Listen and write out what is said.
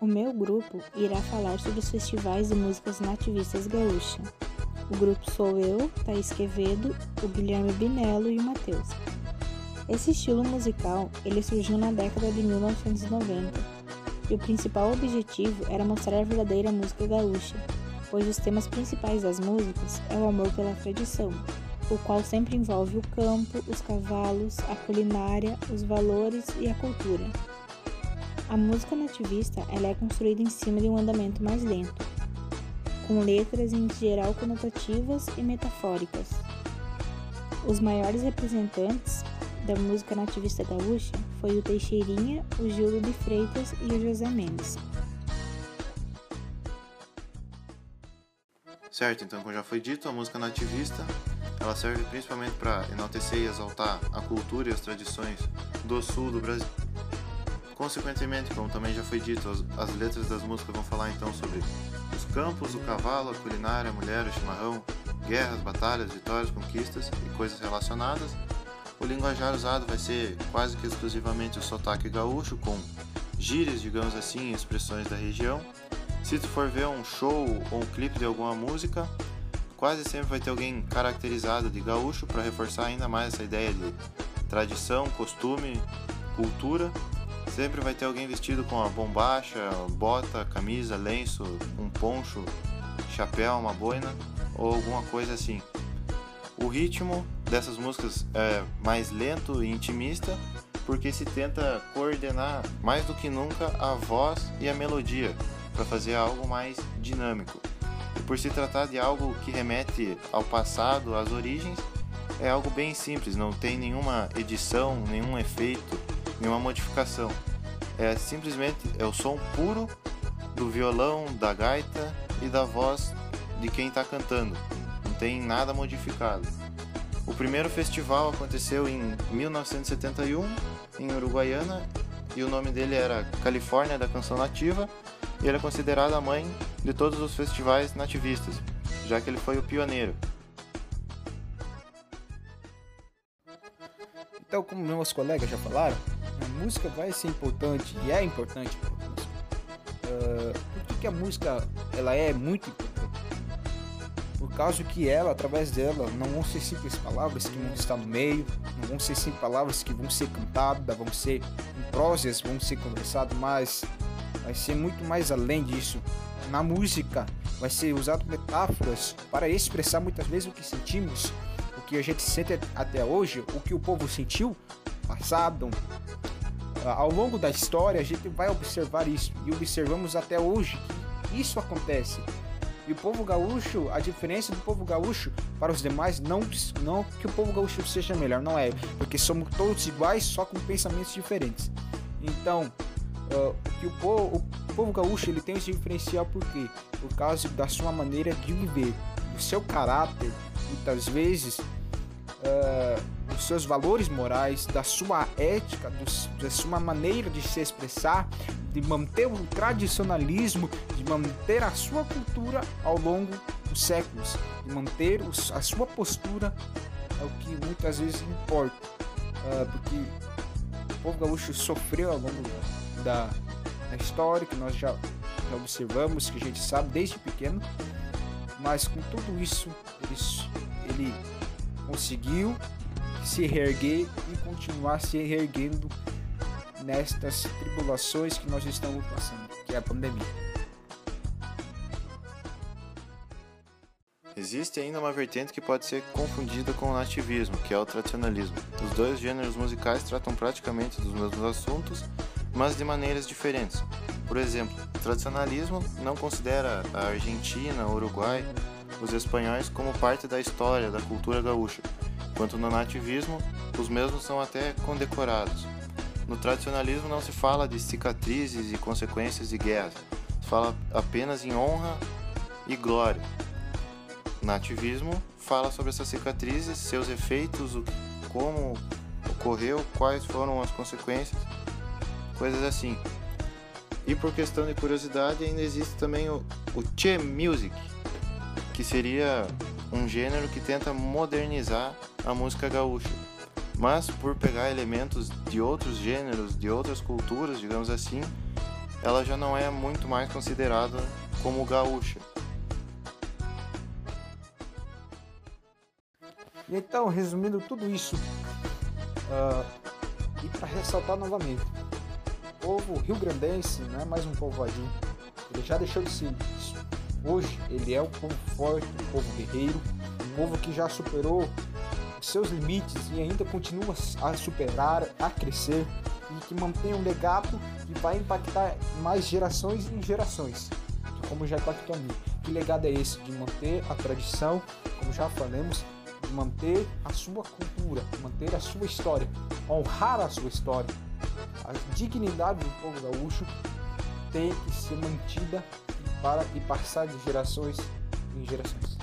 O meu grupo irá falar sobre os festivais de músicas nativistas gaúcha. O grupo sou eu, Thaís Quevedo, o Guilherme Binello e o Matheus. Esse estilo musical ele surgiu na década de 1990 e o principal objetivo era mostrar a verdadeira música gaúcha, pois os temas principais das músicas é o amor pela tradição, o qual sempre envolve o campo, os cavalos, a culinária, os valores e a cultura. A música nativista ela é construída em cima de um andamento mais lento, com letras em geral conotativas e metafóricas. Os maiores representantes da música nativista gaúcha foi o Teixeirinha, o Gildo de Freitas e o José Mendes. Certo, então como já foi dito, a música nativista ela serve principalmente para enaltecer e exaltar a cultura e as tradições do sul do Brasil. Consequentemente, como também já foi dito, as, as letras das músicas vão falar então sobre os campos, o cavalo, a culinária, a mulher, o chimarrão, guerras, batalhas, vitórias, conquistas e coisas relacionadas. O linguajar usado vai ser quase que exclusivamente o sotaque gaúcho, com gírias, digamos assim, expressões da região. Se tu for ver um show ou um clipe de alguma música, quase sempre vai ter alguém caracterizado de gaúcho para reforçar ainda mais essa ideia de tradição, costume, cultura Sempre vai ter alguém vestido com a bombacha, bota, camisa, lenço, um poncho, chapéu, uma boina ou alguma coisa assim. O ritmo dessas músicas é mais lento e intimista porque se tenta coordenar mais do que nunca a voz e a melodia para fazer algo mais dinâmico. E por se tratar de algo que remete ao passado, às origens, é algo bem simples, não tem nenhuma edição, nenhum efeito nenhuma modificação. É simplesmente é o som puro do violão, da gaita e da voz de quem está cantando. Não tem nada modificado. O primeiro festival aconteceu em 1971 em Uruguaiana e o nome dele era Califórnia da Canção Nativa e ele é considerado a mãe de todos os festivais nativistas, já que ele foi o pioneiro. Então, como meus colegas já falaram, música vai ser importante e é importante para nós. Uh, por que, que a música ela é muito importante? Por causa que ela, através dela, não vão ser simples palavras que vão estar no meio, não vão ser simples palavras que vão ser cantadas, vão ser em prosas, vão ser conversadas, mas vai ser muito mais além disso. Na música vai ser usado metáforas para expressar muitas vezes o que sentimos, o que a gente sente até hoje, o que o povo sentiu passado, ao longo da história a gente vai observar isso e observamos até hoje que isso acontece. E o povo gaúcho, a diferença do povo gaúcho para os demais, não, não que o povo gaúcho seja melhor, não é, porque somos todos iguais, só com pensamentos diferentes. Então, uh, que o povo, o povo gaúcho ele tem esse diferencial por quê? Por causa da sua maneira de viver, do seu caráter, muitas vezes. Dos seus valores morais, da sua ética, do, da sua maneira de se expressar, de manter o tradicionalismo, de manter a sua cultura ao longo dos séculos, de manter os, a sua postura é o que muitas vezes importa, uh, porque o povo gaúcho sofreu ao longo da, da história, que nós já, já observamos, que a gente sabe desde pequeno, mas com tudo isso ele conseguiu se reerguer e continuar se reerguendo nestas tribulações que nós estamos passando, que é a pandemia. Existe ainda uma vertente que pode ser confundida com o nativismo, que é o tradicionalismo. Os dois gêneros musicais tratam praticamente dos mesmos assuntos, mas de maneiras diferentes. Por exemplo, o tradicionalismo não considera a Argentina, o Uruguai, os espanhóis como parte da história, da cultura gaúcha, Quanto no nativismo, os mesmos são até condecorados. No tradicionalismo não se fala de cicatrizes e consequências de guerras, se fala apenas em honra e glória. O nativismo fala sobre essas cicatrizes, seus efeitos, como ocorreu, quais foram as consequências, coisas assim. E por questão de curiosidade, ainda existe também o, o Che Music, que seria um gênero que tenta modernizar a música gaúcha, mas por pegar elementos de outros gêneros, de outras culturas, digamos assim, ela já não é muito mais considerada como gaúcha. Então, resumindo tudo isso, uh, e para ressaltar novamente, o povo rio-grandense não é mais um povo vadio, ele já deixou de ser isso. Hoje ele é um povo forte, um povo guerreiro, um povo que já superou seus limites e ainda continua a superar, a crescer e que mantém um legado que vai impactar mais gerações e gerações, como já impactou a mim. Que legado é esse de manter a tradição, como já falamos, de manter a sua cultura, manter a sua história, honrar a sua história. A dignidade do povo gaúcho tem que ser mantida para e passar de gerações em gerações.